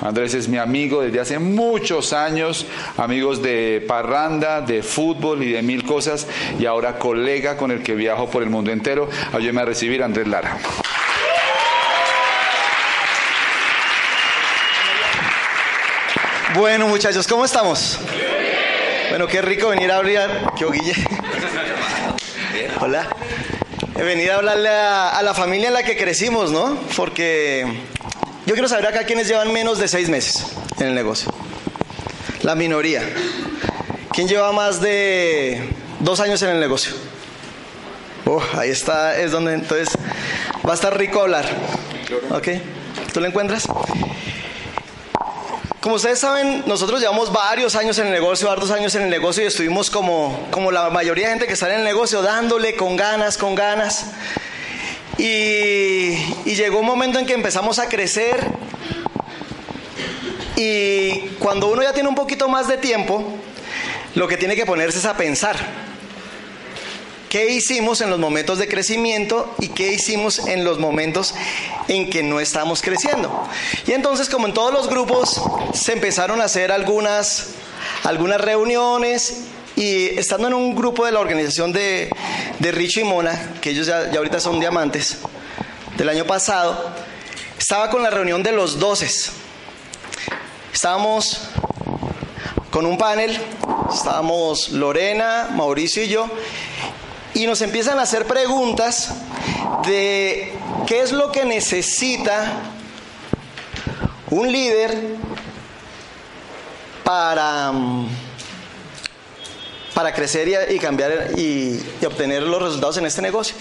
Andrés es mi amigo desde hace muchos años, amigos de parranda, de fútbol y de mil cosas, y ahora colega con el que viajo por el mundo entero. Ayúdeme a recibir a Andrés Lara. Bueno, muchachos, ¿cómo estamos? Bueno, qué rico venir a hablar. ¿Qué Guille? Hola. Venir a hablarle a, a, la familia en la que crecimos, ¿no? Porque yo quiero saber acá quiénes llevan menos de seis meses en el negocio. La minoría. ¿Quién lleva más de dos años en el negocio? Oh, ahí está, es donde entonces va a estar rico hablar. ¿Ok? ¿Tú lo encuentras? Como ustedes saben, nosotros llevamos varios años en el negocio, varios años en el negocio y estuvimos como, como la mayoría de gente que está en el negocio, dándole con ganas, con ganas. Y, llegó un momento en que empezamos a crecer y cuando uno ya tiene un poquito más de tiempo, lo que tiene que ponerse es a pensar. ¿Qué hicimos en los momentos de crecimiento y qué hicimos en los momentos en que no estamos creciendo? Y entonces, como en todos los grupos, se empezaron a hacer algunas, algunas reuniones y estando en un grupo de la organización de, de Richo y Mona, que ellos ya, ya ahorita son diamantes, del año pasado, estaba con la reunión de los doces. Estábamos con un panel, estábamos Lorena, Mauricio y yo, y nos empiezan a hacer preguntas de qué es lo que necesita un líder para, para crecer y, cambiar y, obtener los resultados en este negocio.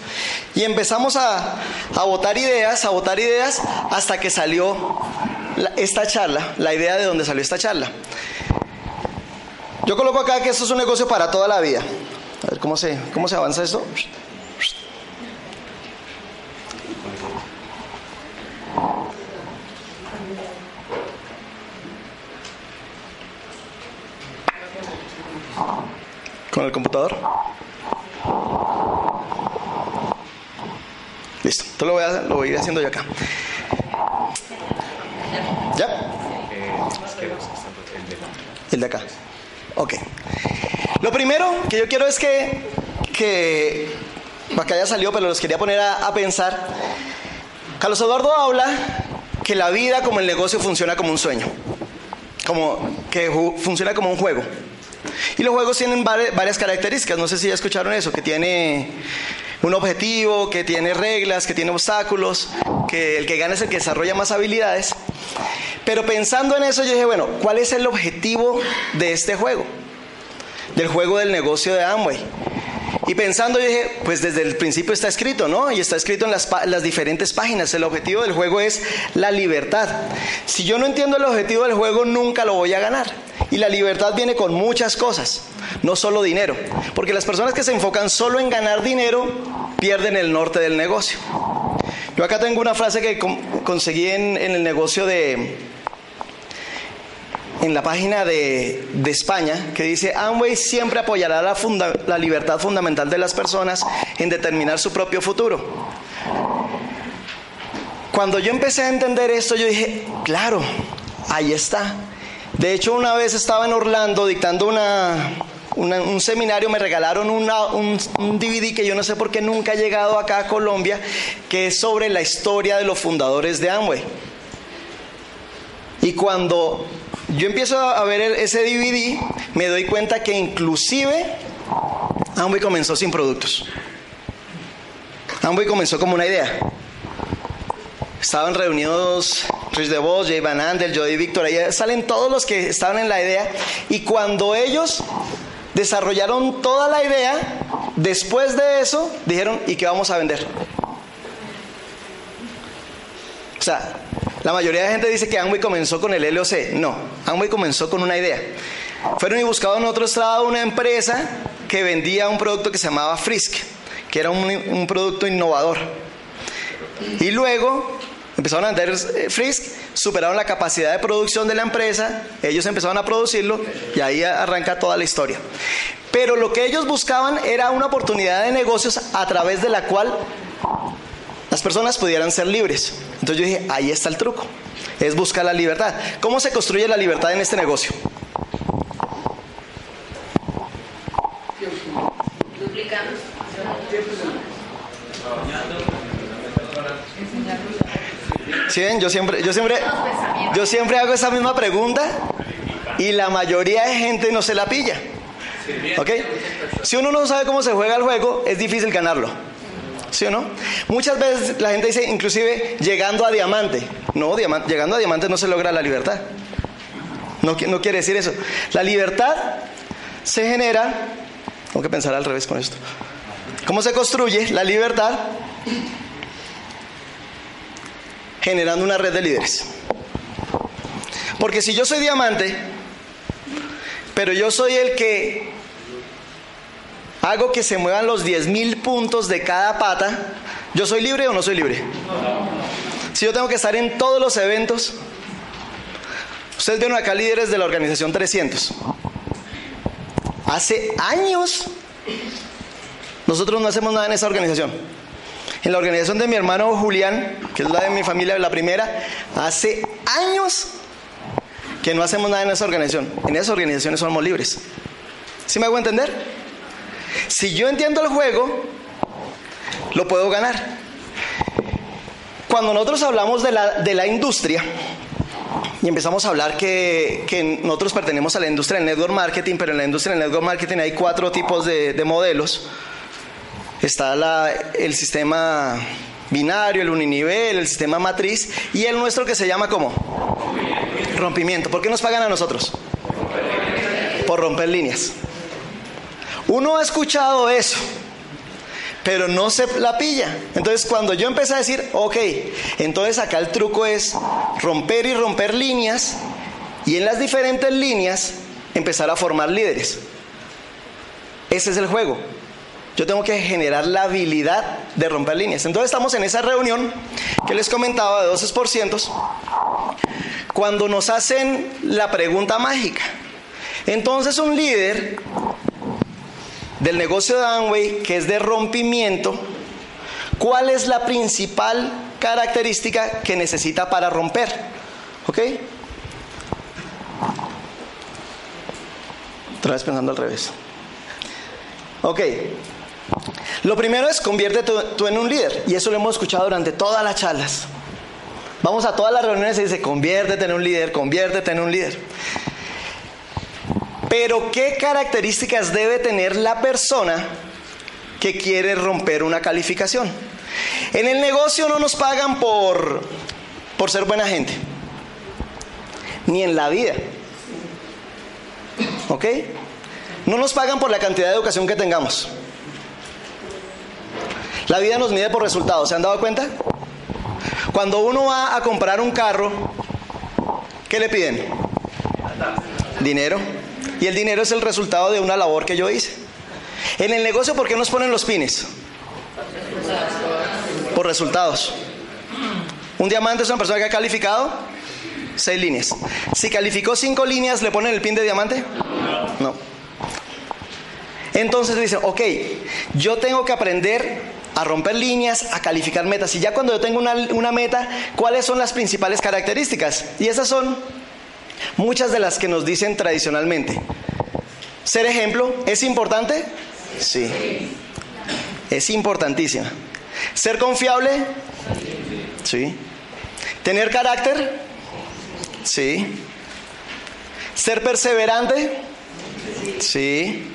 Y empezamos a, a votar ideas, a votar ideas, hasta que salió esta charla, la idea de dónde salió esta charla. Yo coloco acá que esto es un negocio para toda la vida. A ver cómo se, cómo se avanza esto. Con el computador. Listo. Esto lo voy a, lo voy a ir haciendo yo acá. ¿Ya? El de acá. Ok. Lo primero que yo quiero es que, que acá ya salió, pero los quería poner a, a, pensar. Carlos Eduardo habla que la vida como el negocio funciona como un sueño, como que funciona como un juego. Y los juegos tienen varias características, no sé si ya escucharon eso, que tiene un objetivo, que tiene reglas, que tiene obstáculos, que el que gana es el que desarrolla más habilidades. Pero pensando en eso yo dije, bueno, ¿cuál es el objetivo de este juego? del juego del negocio de Amway. Y pensando, yo dije, pues desde el principio está escrito, ¿no? Y está escrito en las, diferentes páginas. El objetivo del juego es la libertad. Si yo no entiendo el objetivo del juego, nunca lo voy a ganar. Y la libertad viene con muchas cosas, no solo dinero. Porque las personas que se enfocan solo en ganar dinero pierden el norte del negocio. Yo acá tengo una frase que conseguí en el negocio de, en la página de, España que dice, Amway siempre apoyará la, libertad fundamental de las personas en determinar su propio futuro. Cuando yo empecé a entender esto, yo dije, claro, ahí está. De hecho, una vez estaba en Orlando dictando un seminario, me regalaron un DVD que yo no sé por qué nunca ha llegado acá a Colombia, que es sobre la historia de los fundadores de Amway. Y cuando yo empiezo a ver ese DVD, me doy cuenta que inclusive Amway comenzó sin productos. Amway comenzó como una idea. Estaban reunidos Rich DeVos, Jay Van Andel, Jody Victor, ahí salen todos los que estaban en la idea. Y cuando ellos desarrollaron toda la idea, después de eso dijeron, ¿y qué vamos a vender? O sea, la mayoría de gente dice que Amway comenzó con el LOC. No, Amway comenzó con una idea. Fueron y buscaron en otro estado una empresa que vendía un producto que se llamaba Frisk, que era un, un producto innovador. Y luego empezaron a vender Frisk, superaron la capacidad de producción de la empresa, ellos empezaron a producirlo y ahí arranca toda la historia. Pero lo que ellos buscaban era una oportunidad de negocios a través de la cual las personas pudieran ser libres. Entonces yo dije, ahí está el truco. es buscar la libertad. ¿Cómo se construye la libertad en este negocio? ¿Sí ven? Yo siempre, yo siempre, yo siempre hago esa misma pregunta y la mayoría de gente no se la pilla. ¿Ok? Si uno no sabe cómo se juega el juego, es difícil ganarlo. ¿Sí o no? Muchas veces la gente dice, inclusive llegando a diamante. No, llegando a diamante no se logra la libertad. No, no quiere decir eso. La libertad se genera, tengo que pensar al revés con esto. ¿Cómo se construye la libertad? Generando una red de líderes. Porque si yo soy diamante, pero yo soy el que hago que se muevan los 10.000 puntos de cada pata, ¿yo soy libre o no soy libre? Si yo tengo que estar en todos los eventos, ustedes vieron acá líderes de la organización 300. Hace años nosotros no hacemos nada en esa organización. En la organización de mi hermano Julián, que es la de mi familia, la primera, hace años que no hacemos nada en esa organización. En esas organizaciones somos libres. ¿Sí me hago entender? Si yo entiendo el juego, lo puedo ganar. Cuando nosotros hablamos de la, de la industria, y empezamos a hablar que, que, nosotros pertenecemos a la industria del network marketing, pero en la industria del network marketing hay cuatro tipos de, de modelos. Está la, el sistema binario, el uninivel, el sistema matriz y el nuestro que se llama como rompimiento. ¿Por qué nos pagan a nosotros? Por romper líneas. Uno ha escuchado eso, pero no se la pilla. Entonces cuando yo empecé a decir, ok, entonces acá el truco es romper y romper líneas y en las diferentes líneas empezar a formar líderes. Ese es el juego. Yo tengo que generar la habilidad de romper líneas. Entonces estamos en esa reunión que les comentaba de 12%, cuando nos hacen la pregunta mágica. Entonces un líder del negocio de Amway, que es de rompimiento, ¿cuál es la principal característica que necesita para romper? ¿Ok? Otra vez pensando al revés. Ok. Lo primero es conviértete tú en un líder. Y eso lo hemos escuchado durante todas las charlas. Vamos a todas las reuniones y dice, conviértete en un líder, conviértete en un líder. Pero ¿qué características debe tener la persona que quiere romper una calificación? En el negocio no nos pagan por, por ser buena gente, ni en la vida. ¿Ok? No nos pagan por la cantidad de educación que tengamos. La vida nos mide por resultados, ¿se han dado cuenta? Cuando uno va a comprar un carro, ¿qué le piden? Dinero. Y el dinero es el resultado de una labor que yo hice. En el negocio, ¿por qué nos ponen los pines? Por resultados. Un diamante es una persona que ha calificado seis líneas. Si calificó cinco líneas, ¿le ponen el pin de diamante? No. Entonces dicen, ok, yo tengo que aprender a romper líneas, a calificar metas. Y ya cuando yo tengo una, una meta, ¿cuáles son las principales características? Y esas son muchas de las que nos dicen tradicionalmente. Ser ejemplo, ¿es importante? Sí. Es importantísima. ¿Ser confiable? Sí. ¿Tener carácter? Sí. ¿Ser perseverante? Sí.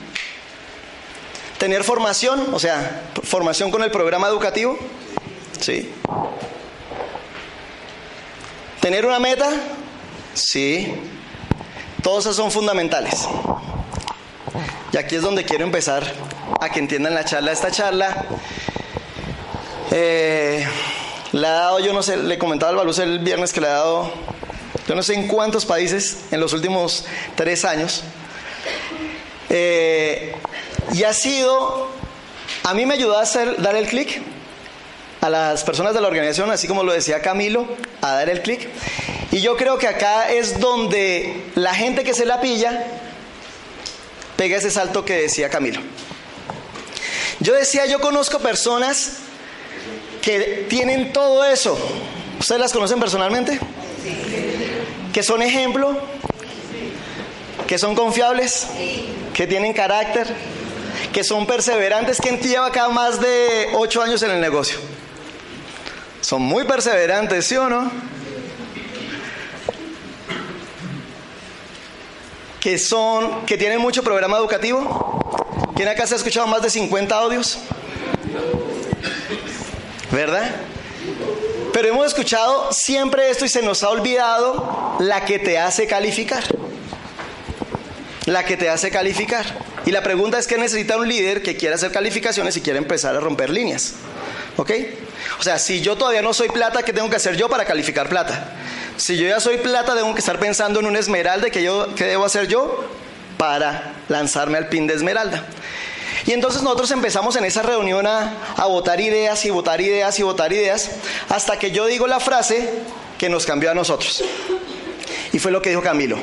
¿Tener formación? O sea, formación con el programa educativo? Sí. ¿Tener una meta? Sí, todos esos son fundamentales. Y aquí es donde quiero empezar a que entiendan la charla. Esta charla eh, le ha dado, yo no sé, le comentaba al Baluz el viernes que le ha dado, yo no sé en cuántos países en los últimos tres años. Eh, y ha sido, a mí me ayudó a hacer, dar el clic a las personas de la organización, así como lo decía Camilo, a dar el clic. Y yo creo que acá es donde la gente que se la pilla pega ese salto que decía Camilo. Yo decía, yo conozco personas que tienen todo eso. ¿Ustedes las conocen personalmente? que son ejemplo, que son confiables, que tienen carácter, que son perseverantes. ¿Quién lleva acá más de ocho años en el negocio? Son muy perseverantes, ¿sí o no? Que son, que tienen mucho programa educativo. ¿Quién acá se ha escuchado más de 50 audios? ¿Verdad? Pero hemos escuchado siempre esto y se nos ha olvidado la que te hace calificar. La que te hace calificar. Y la pregunta es que necesita un líder que quiera hacer calificaciones y quiera empezar a romper líneas. ¿Ok? O sea, si yo todavía no soy plata, ¿qué tengo que hacer yo para calificar plata? Si yo ya soy plata, tengo que estar pensando en un esmeralda. ¿Qué, yo, qué debo hacer yo para lanzarme al pin de esmeralda? Y entonces nosotros empezamos en esa reunión a, a votar ideas y votar ideas y votar ideas, hasta que yo digo la frase que nos cambió a nosotros. Y fue lo que dijo Camilo,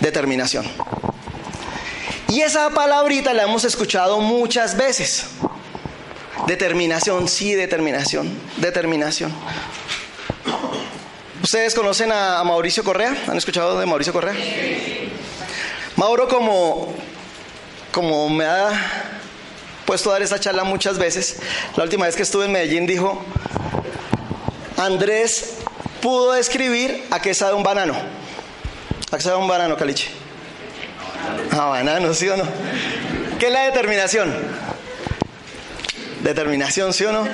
determinación. Y esa palabrita la hemos escuchado muchas veces. Determinación, sí, determinación, determinación. ¿Ustedes conocen a Mauricio Correa? ¿Han escuchado de Mauricio Correa? Mauro como como me ha puesto a dar esta charla muchas veces, la última vez que estuve en Medellín dijo, Andrés pudo describir a qué sabe un banano. ¿A qué sabe un banano, Caliche? A banano, ¿sí o no? ¿Qué es la determinación? Determinación, ¿sí o no?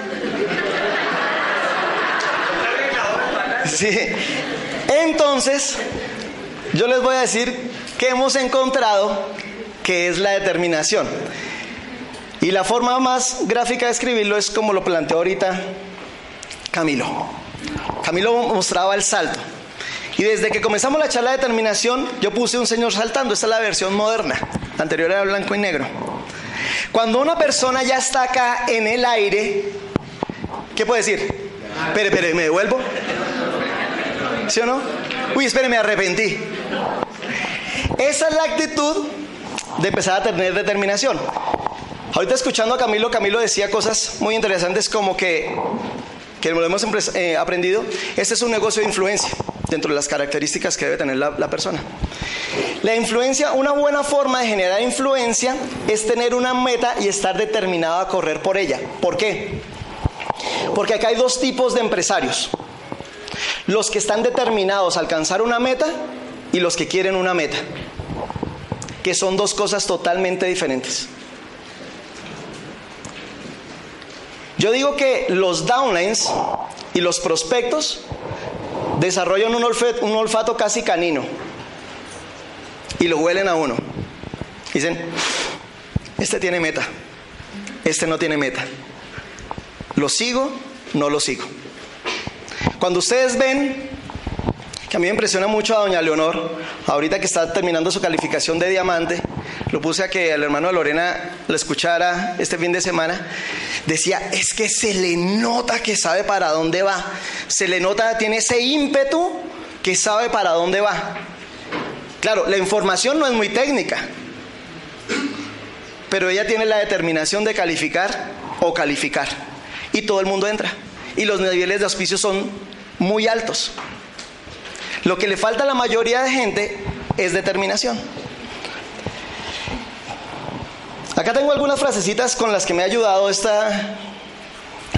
Sí. Entonces, yo les voy a decir que hemos encontrado que es la determinación. Y la forma más gráfica de escribirlo es como lo planteó ahorita Camilo. Camilo mostraba el salto. Y desde que comenzamos la charla de determinación, yo puse un señor saltando. Esta es la versión moderna. La anterior era blanco y negro. Cuando una persona ya está acá en el aire, ¿qué puede decir? Espere, espere, ¿me devuelvo? ¿Sí o no? Uy, espere, me arrepentí. Esa es la actitud de empezar a tener determinación. Ahorita escuchando a Camilo, Camilo decía cosas muy interesantes como que, que lo hemos eh, aprendido, este es un negocio de influencia dentro de las características que debe tener la, persona. La influencia, una buena forma de generar influencia es tener una meta y estar determinado a correr por ella. ¿Por qué? Porque acá hay dos tipos de empresarios. Los que están determinados a alcanzar una meta y los que quieren una meta que son dos cosas totalmente diferentes. Yo digo que los downlines y los prospectos desarrollan un olfato, un olfato casi canino y lo huelen a uno. Dicen, este tiene meta, este no tiene meta. ¿Lo sigo? No lo sigo. Cuando ustedes ven que a mí me impresiona mucho a doña Leonor, ahorita que está terminando su calificación de diamante, lo puse a que el hermano de Lorena lo escuchara este fin de semana, decía, es que se le nota que sabe para dónde va, se le nota, tiene ese ímpetu que sabe para dónde va. Claro, la información no es muy técnica, pero ella tiene la determinación de calificar o calificar. Y todo el mundo entra. Y los niveles de auspicio son muy altos. Lo que le falta a la mayoría de gente es determinación. Acá tengo algunas frasecitas con las que me ha ayudado esta...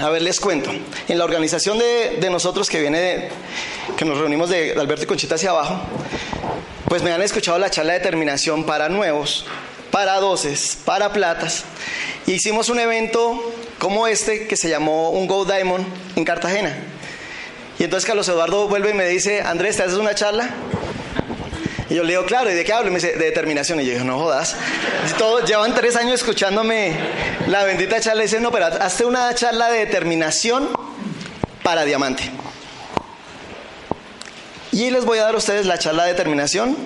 A ver, les cuento. En la organización de, nosotros que viene, que nos reunimos de, Alberto y Conchita hacia abajo, pues me han escuchado la charla de determinación para nuevos, para doces, para platas. hicimos un evento como este que se llamó un Go Diamond en Cartagena. Y entonces Carlos Eduardo vuelve y me dice, Andrés, ¿te haces una charla? Y yo le digo, claro, ¿y de qué hablo? Y me dice, de determinación. Y yo digo, no jodas. Todos llevan tres años escuchándome la bendita charla. Y dice, no, pero hazte una charla de determinación para diamante. Y les voy a dar a ustedes la charla de determinación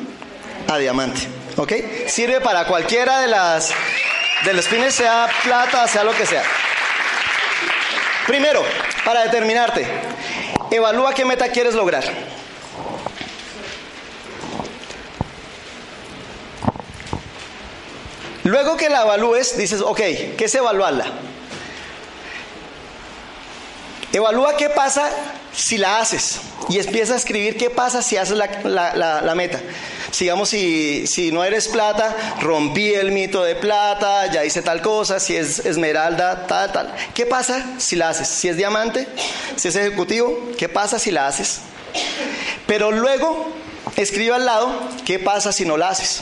a diamante. ¿Ok? Sirve para cualquiera de las de los sea plata, sea lo que sea. Primero, para determinarte, Evalúa qué meta quieres lograr. Luego que la evalúes, dices, ok, ¿qué es evaluarla? Evalúa qué pasa si la haces y empiezas a escribir qué pasa si haces la, meta. Sigamos, si, si, no eres plata, rompí el mito de plata, ya hice tal cosa, si es esmeralda, tal, tal. ¿Qué pasa si la haces? Si es diamante, si es ejecutivo, ¿qué pasa si la haces? Pero luego escribe al lado, ¿qué pasa si no la haces?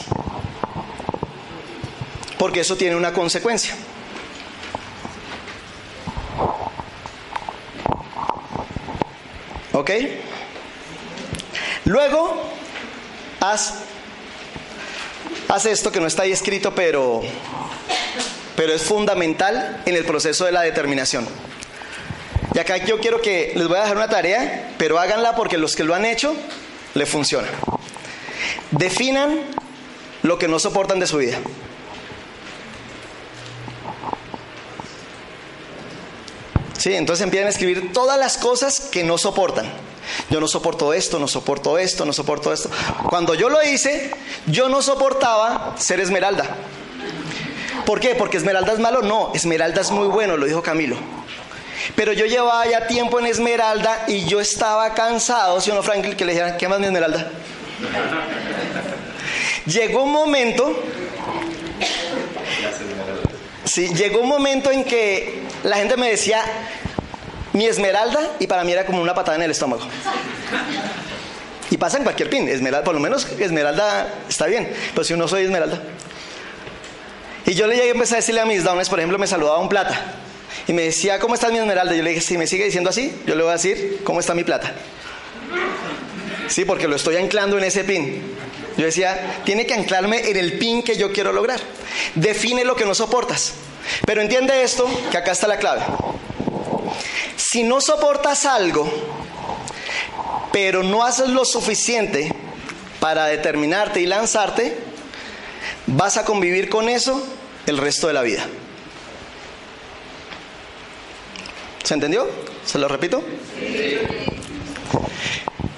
Porque eso tiene una consecuencia. ¿Ok? Luego, haz, haz esto que no está ahí escrito, pero, pero es fundamental en el proceso de la determinación. Y acá yo quiero que les voy a dejar una tarea, pero háganla porque los que lo han hecho le funciona. Definan lo que no soportan de su vida. Sí, entonces empiezan a escribir todas las cosas que no soportan. Yo no soporto esto, no soporto esto, no soporto esto. Cuando yo lo hice, yo no soportaba ser esmeralda. ¿Por qué? ¿Porque esmeralda es malo? No, esmeralda es muy bueno, lo dijo Camilo. Pero yo llevaba ya tiempo en esmeralda y yo estaba cansado, si uno Franklin, que le dijera, ¿qué más mi esmeralda? Llegó un momento, sí, llegó un momento en que la gente me decía, mi esmeralda, y para mí era como una patada en el estómago. Y pasa en cualquier pin, esmeralda, por lo menos esmeralda está bien, pero si uno soy esmeralda. Y yo le llegué a empezar a decirle a mis downs, por ejemplo, me saludaba un plata. Y me decía, ¿cómo está mi esmeralda? Yo le dije, si me sigue diciendo así, yo le voy a decir, ¿cómo está mi plata? Sí, porque lo estoy anclando en ese pin. Yo decía, tiene que anclarme en el pin que yo quiero lograr. Define lo que no soportas. Pero entiende esto, que acá está la clave. Si no soportas algo, pero no haces lo suficiente para determinarte y lanzarte, vas a convivir con eso el resto de la vida. ¿Se entendió? ¿Se lo repito?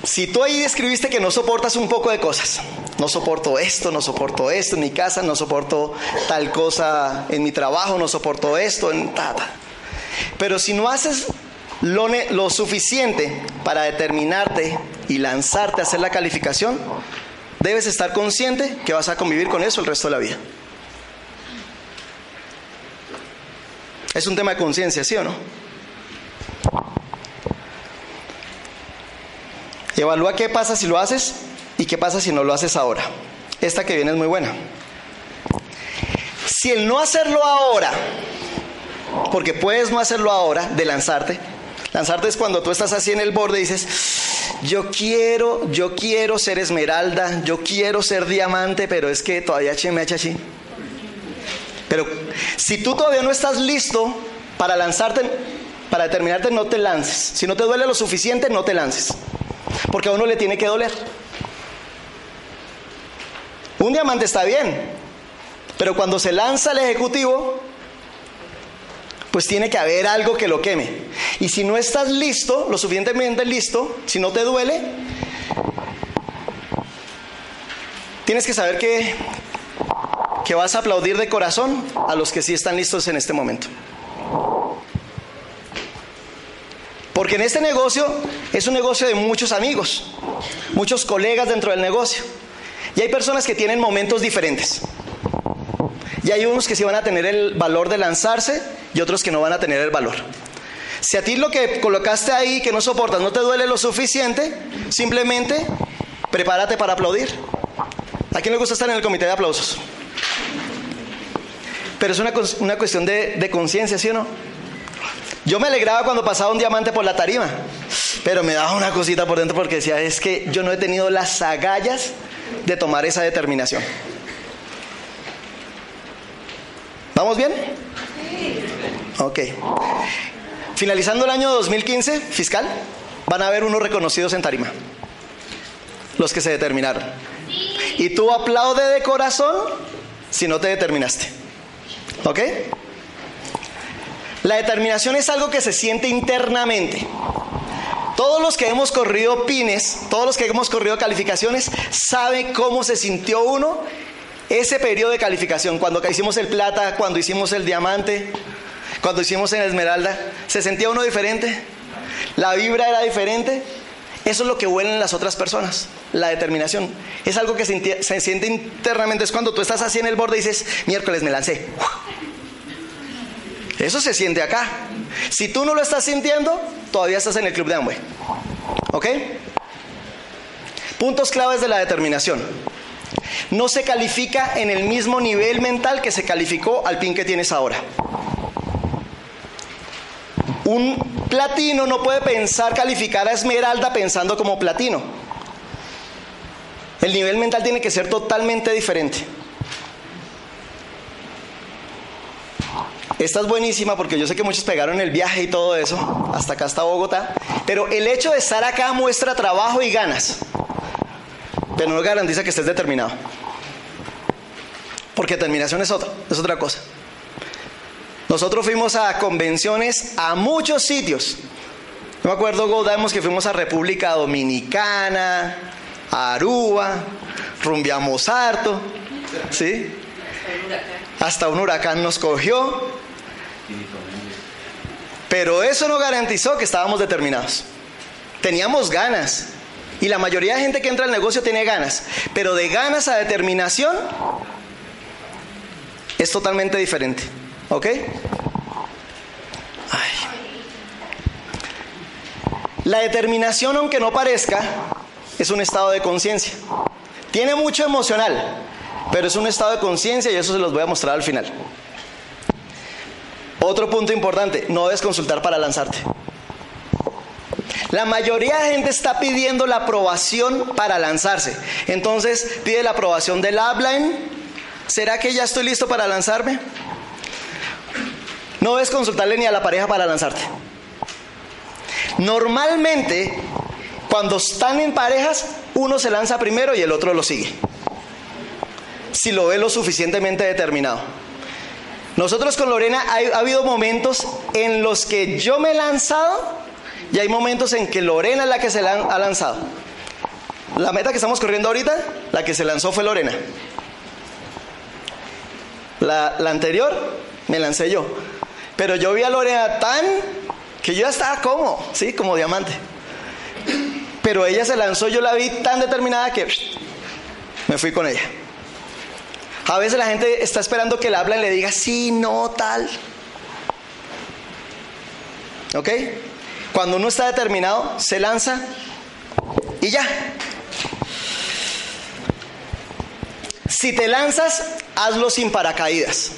Si tú ahí escribiste que no soportas un poco de cosas, no soporto esto, no soporto esto en mi casa, no soporto tal cosa en mi trabajo, no soporto esto en tata. Pero si no haces lo, lo suficiente para determinarte y lanzarte a hacer la calificación, debes estar consciente que vas a convivir con eso el resto de la vida. Es un tema de conciencia, ¿sí o no? Evalúa qué pasa si lo haces y qué pasa si no lo haces ahora. Esta que viene es muy buena. Si el no hacerlo ahora, porque puedes no hacerlo ahora, de lanzarte, lanzarte es cuando tú estás así en el borde y dices, yo quiero, yo quiero ser esmeralda, yo quiero ser diamante, pero es que todavía che me así. Pero si tú todavía no estás listo para lanzarte, para determinarte, no te lances. Si no te duele lo suficiente, no te lances. Porque a uno le tiene que doler. Un diamante está bien, pero cuando se lanza el ejecutivo, pues tiene que haber algo que lo queme. Y si no estás listo, lo suficientemente listo, si no te duele, tienes que saber que, que vas a aplaudir de corazón a los que sí están listos en este momento. Porque en este negocio es un negocio de muchos amigos, muchos colegas dentro del negocio. Y hay personas que tienen momentos diferentes. Y hay unos que sí van a tener el valor de lanzarse y otros que no van a tener el valor. Si a ti lo que colocaste ahí que no soportas no te duele lo suficiente, simplemente prepárate para aplaudir. ¿A quién le gusta estar en el comité de aplausos? Pero es una, una cuestión de, de conciencia, ¿sí o no? Yo me alegraba cuando pasaba un diamante por la tarima, pero me daba una cosita por dentro porque decía, es que yo no he tenido las agallas de tomar esa determinación. ¿Vamos bien? Ok. Finalizando el año 2015 fiscal, van a haber unos reconocidos en tarima. Los que se determinaron. Y tú aplaude de corazón si no te determinaste. ¿Ok? La determinación es algo que se siente internamente. Todos los que hemos corrido pines, todos los que hemos corrido calificaciones, saben cómo se sintió uno ese periodo de calificación, cuando hicimos el plata, cuando hicimos el diamante, cuando hicimos el esmeralda, ¿se sentía uno diferente? la vibra era diferente. Eso es lo que huelen las otras personas, la determinación. Es algo que se, siente internamente. Es cuando tú estás así en el borde y dices, miércoles me lancé. Eso se siente acá. Si tú no lo estás sintiendo, todavía estás en el club de Amway. ¿Ok? Puntos claves de la determinación. No se califica en el mismo nivel mental que se calificó al pin que tienes ahora. Un platino no puede pensar calificar a esmeralda pensando como platino. El nivel mental tiene que ser totalmente diferente. Esta es buenísima porque yo sé que muchos pegaron el viaje y todo eso, hasta acá hasta Bogotá, pero el hecho de estar acá muestra trabajo y ganas, pero no garantiza que estés determinado. Porque determinación es otra, es otra cosa. Nosotros fuimos a convenciones a muchos sitios. Yo me acuerdo, Godamos, que fuimos a República Dominicana, a Aruba, rumbiamos harto, ¿sí? Hasta un huracán nos cogió. Pero eso no garantizó que estábamos determinados. Teníamos ganas. Y la mayoría de gente que entra al negocio tiene ganas. Pero de ganas a determinación es totalmente diferente. ¿Ok? La determinación, aunque no parezca, es un estado de conciencia. Tiene mucho emocional, pero es un estado de conciencia y eso se los voy a mostrar al final. Otro punto importante, no debes consultar para lanzarte. La mayoría de gente está pidiendo la aprobación para lanzarse. Entonces pide la aprobación del upline. ¿Será que ya estoy listo para lanzarme? No debes consultarle ni a la pareja para lanzarte. Normalmente, cuando están en parejas, uno se lanza primero y el otro lo sigue. Si lo ve lo suficientemente determinado. Nosotros con Lorena ha, habido momentos en los que yo me he lanzado y hay momentos en que Lorena es la que se ha lanzado. La meta que estamos corriendo ahorita, la que se lanzó fue Lorena. La, la anterior me lancé yo. Pero yo vi a Lorena tan que yo ya estaba como, ¿sí? Como diamante. Pero ella se lanzó, yo la vi tan determinada que me fui con ella. A veces la gente está esperando que le hablen y le diga sí, no, tal. ¿Ok? Cuando uno está determinado, se lanza y ya. Si te lanzas, hazlo sin paracaídas.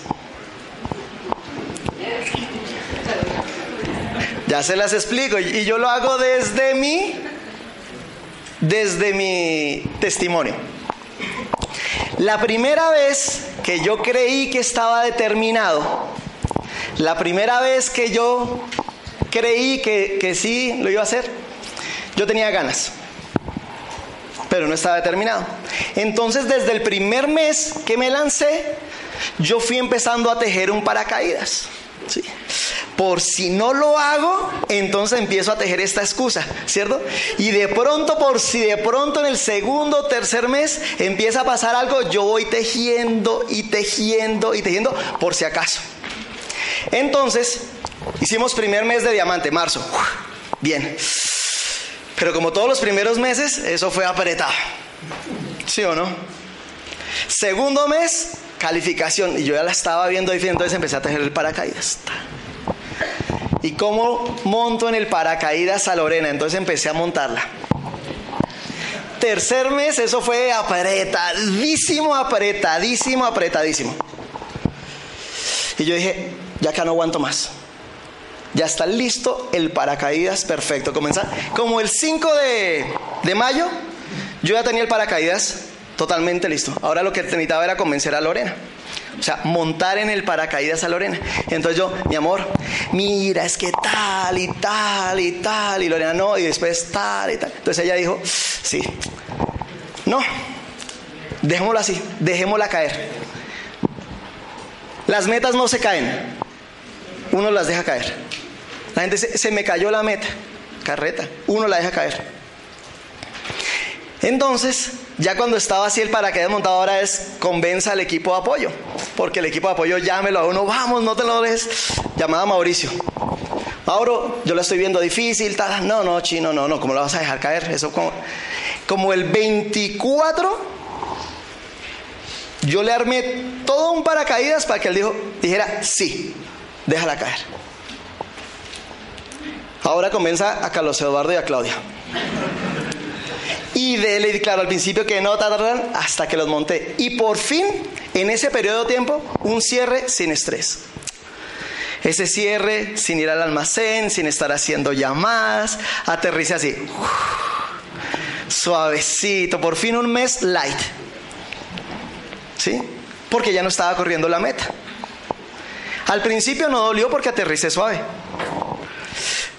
Ya se las explico y yo lo hago desde mi desde mi testimonio. La primera vez que yo creí que estaba determinado, la primera vez que yo creí que, que sí lo iba a hacer, yo tenía ganas, pero no estaba determinado. Entonces desde el primer mes que me lancé, yo fui empezando a tejer un paracaídas. ¿sí? Por si no lo hago, entonces empiezo a tejer esta excusa, ¿cierto? Y de pronto, por si de pronto en el segundo o tercer mes empieza a pasar algo, yo voy tejiendo y tejiendo y tejiendo por si acaso. Entonces, hicimos primer mes de diamante, marzo. Bien. Pero como todos los primeros meses, eso fue apretado. ¿Sí o no? Segundo mes, calificación. Y yo ya la estaba viendo y entonces empecé a tejer el paracaídas. ¿Y cómo monto en el paracaídas a Lorena? Entonces empecé a montarla. Tercer mes, eso fue apretadísimo, apretadísimo, apretadísimo. Y yo dije, ya acá no aguanto más. Ya está listo el paracaídas perfecto. Comenzar. Como el 5 de, de mayo, yo ya tenía el paracaídas totalmente listo. Ahora lo que necesitaba era convencer a Lorena. O sea, montar en el paracaídas a Lorena. Entonces yo, mi amor, mira, es que tal y tal y tal. Y Lorena no, y después tal y tal. Entonces ella dijo, sí, no, dejémoslo así, dejémosla caer. Las metas no se caen, uno las deja caer. La gente se, se me cayó la meta, carreta, uno la deja caer. Entonces, ya cuando estaba así el paracaídas montado, ahora es convenza al equipo de apoyo, porque el equipo de apoyo llámelo a uno, vamos, no te lo dejes. Llamada Mauricio. Mauro, yo la estoy viendo difícil, tal. No, no, chino, no, no, ¿cómo la vas a dejar caer? Eso como, como el 24, yo le armé todo un paracaídas para que él dijo, dijera, sí, déjala caer. Ahora comienza a Carlos Eduardo y a Claudia. Y de él, claro, al principio que no, hasta que los monté. Y por fin, en ese periodo de tiempo, un cierre sin estrés. Ese cierre sin ir al almacén, sin estar haciendo llamadas, aterrice así. Suavecito, por fin un mes light. ¿Sí? Porque ya no estaba corriendo la meta. Al principio no dolió porque aterricé suave.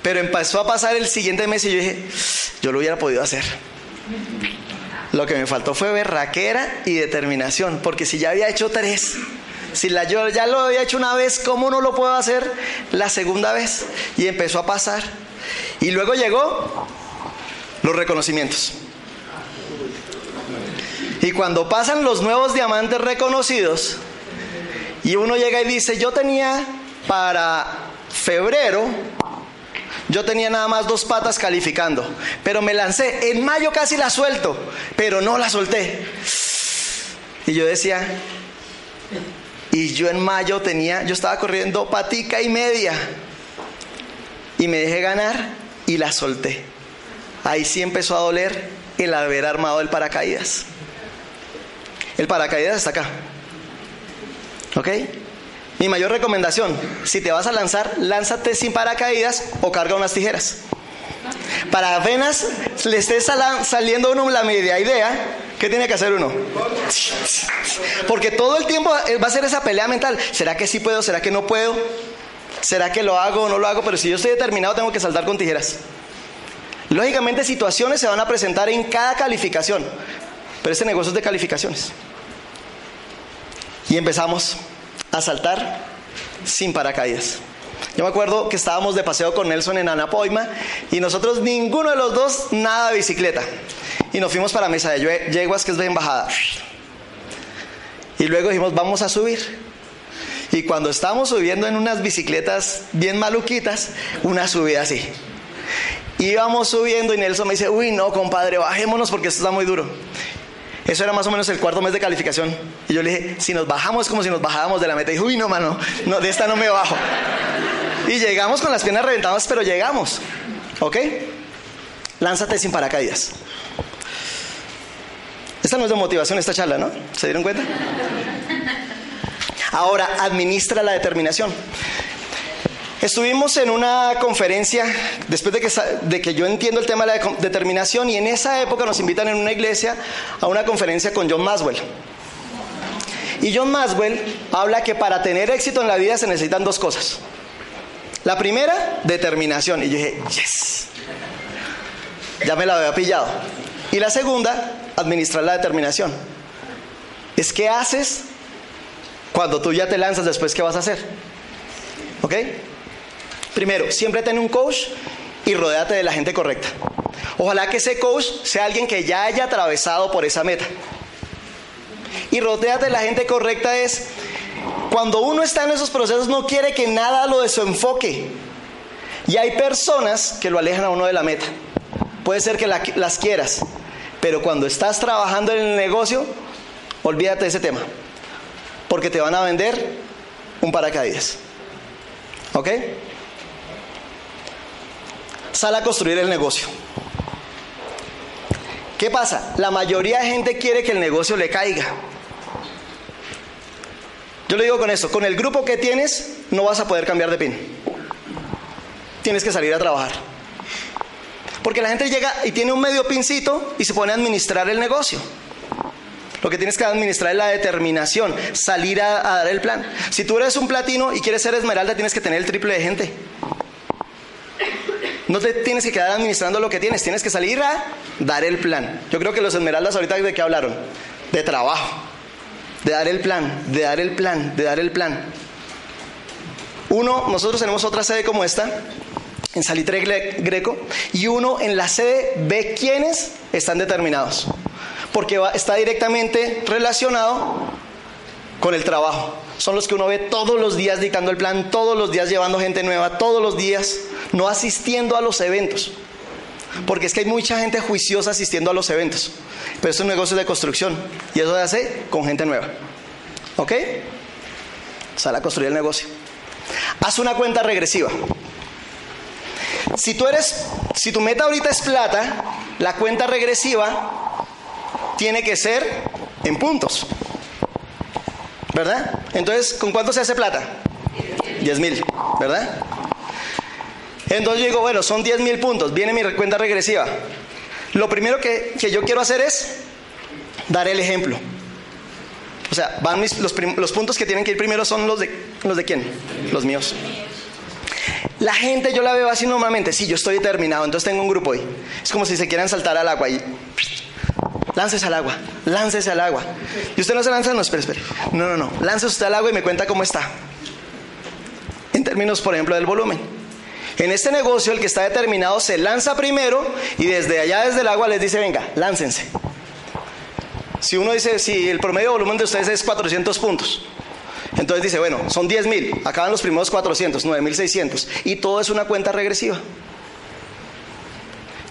Pero empezó a pasar el siguiente mes y yo dije, yo lo hubiera podido hacer. Lo que me faltó fue berraquera y determinación, porque si ya había hecho tres, si la, yo ya lo había hecho una vez, ¿cómo no lo puedo hacer la segunda vez? Y empezó a pasar. Y luego llegó los reconocimientos. Y cuando pasan los nuevos diamantes reconocidos, y uno llega y dice, yo tenía para febrero yo tenía nada más dos patas calificando, pero me lancé. En mayo casi la suelto, pero no la solté. Y yo decía, y yo en mayo tenía, yo estaba corriendo patica y media. Y me dejé ganar y la solté. Ahí sí empezó a doler el haber armado el paracaídas. El paracaídas está acá. ¿Ok? Mi mayor recomendación, si te vas a lanzar, lánzate sin paracaídas o carga unas tijeras. Para apenas le esté saliendo uno la media idea, ¿qué tiene que hacer uno? Porque todo el tiempo va a ser esa pelea mental. ¿Será que sí puedo? ¿Será que no puedo? ¿Será que lo hago o no lo hago? Pero si yo estoy determinado, tengo que saltar con tijeras. Lógicamente, situaciones se van a presentar en cada calificación. Pero este negocio es de calificaciones. Y empezamos a saltar sin paracaídas. Yo me acuerdo que estábamos de paseo con Nelson en Anapoima y nosotros ninguno de los dos nada de bicicleta. Y nos fuimos para Mesa de Yeguas, que es bien bajada. Y luego dijimos, vamos a subir. Y cuando estábamos subiendo en unas bicicletas bien maluquitas, una subida así. Íbamos subiendo y Nelson me dice, uy, no, compadre, bajémonos porque esto está muy duro. Eso era más o menos el cuarto mes de calificación. Y yo le dije, si nos bajamos como si nos bajábamos de la meta. Y dijo, uy, no, mano, no, de esta no me bajo. Y llegamos con las piernas reventadas, pero llegamos. ¿Ok? Lánzate sin paracaídas. Esta no es de motivación, esta charla, ¿no? ¿Se dieron cuenta? Ahora, administra la determinación. Estuvimos en una conferencia, después de que, que, yo entiendo el tema de la determinación, y en esa época nos invitan en una iglesia a una conferencia con John Maswell. Y John Maswell habla que para tener éxito en la vida se necesitan dos cosas. La primera, determinación. Y yo dije, yes, ya me la había pillado. Y la segunda, administrar la determinación. Es qué haces cuando tú ya te lanzas después, ¿qué vas a hacer? ¿Ok? Primero, siempre ten un coach y rodéate de la gente correcta. Ojalá que ese coach sea alguien que ya haya atravesado por esa meta. Y rodéate de la gente correcta es cuando uno está en esos procesos no quiere que nada lo desenfoque. Y hay personas que lo alejan a uno de la meta. Puede ser que las quieras, pero cuando estás trabajando en el negocio, olvídate de ese tema. Porque te van a vender un paracaídas. ¿Ok? Sale a construir el negocio. ¿Qué pasa? La mayoría de gente quiere que el negocio le caiga. Yo le digo con esto, con el grupo que tienes no vas a poder cambiar de pin. Tienes que salir a trabajar. Porque la gente llega y tiene un medio pincito y se pone a administrar el negocio. Lo que tienes que administrar es la determinación, salir a, a dar el plan. Si tú eres un platino y quieres ser esmeralda, tienes que tener el triple de gente. No te tienes que quedar administrando lo que tienes, tienes que salir a dar el plan. Yo creo que los esmeraldas ahorita de qué hablaron? De trabajo, de dar el plan, de dar el plan, de dar el plan. Uno, nosotros tenemos otra sede como esta, en Salitre Greco, y uno en la sede ve quiénes están determinados, porque está directamente relacionado con el trabajo. Son los que uno ve todos los días dictando el plan, todos los días llevando gente nueva, todos los días no asistiendo a los eventos. Porque es que hay mucha gente juiciosa asistiendo a los eventos. Pero es un negocio de construcción. Y eso se hace con gente nueva. ¿Ok? Sale a construir el negocio. Haz una cuenta regresiva. Si tú eres, si tu meta ahorita es plata, la cuenta regresiva tiene que ser en puntos. ¿Verdad? Entonces, ¿con cuánto se hace plata? 10 mil, ¿verdad? Entonces yo digo, bueno, son 10 mil puntos, viene mi cuenta regresiva. Lo primero que, yo quiero hacer es dar el ejemplo. O sea, van los, los, puntos que tienen que ir primero son los de, los de quién? Los míos. La gente yo la veo así normalmente, sí, yo estoy determinado, entonces tengo un grupo ahí. Es como si se quieran saltar al agua y láncese al agua, láncese al agua. ¿Y usted no se lanza? No, espere, espere. No, no, no, láncese usted al agua y me cuenta cómo está. En términos, por ejemplo, del volumen. En este negocio el que está determinado se lanza primero y desde allá, desde el agua, les dice, venga, láncense. Si uno dice, si el promedio volumen de ustedes es 400 puntos, entonces dice, bueno, son 10 mil, acaban los primeros 400, 9600, y todo es una cuenta regresiva.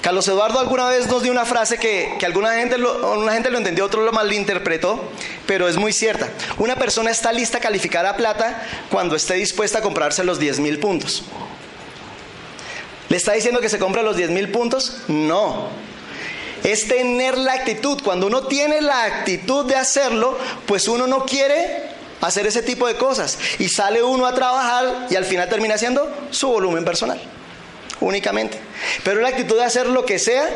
Carlos Eduardo alguna vez nos dio una frase que, alguna gente lo, una gente lo entendió, otro lo malinterpretó, pero es muy cierta. Una persona está lista a calificar a plata cuando esté dispuesta a comprarse los 10 mil puntos. ¿Le está diciendo que se compra los 10 mil puntos? No. Es tener la actitud. Cuando uno tiene la actitud de hacerlo, pues uno no quiere hacer ese tipo de cosas. Y sale uno a trabajar y al final termina haciendo su volumen personal. Únicamente. Pero la actitud de hacer lo que sea,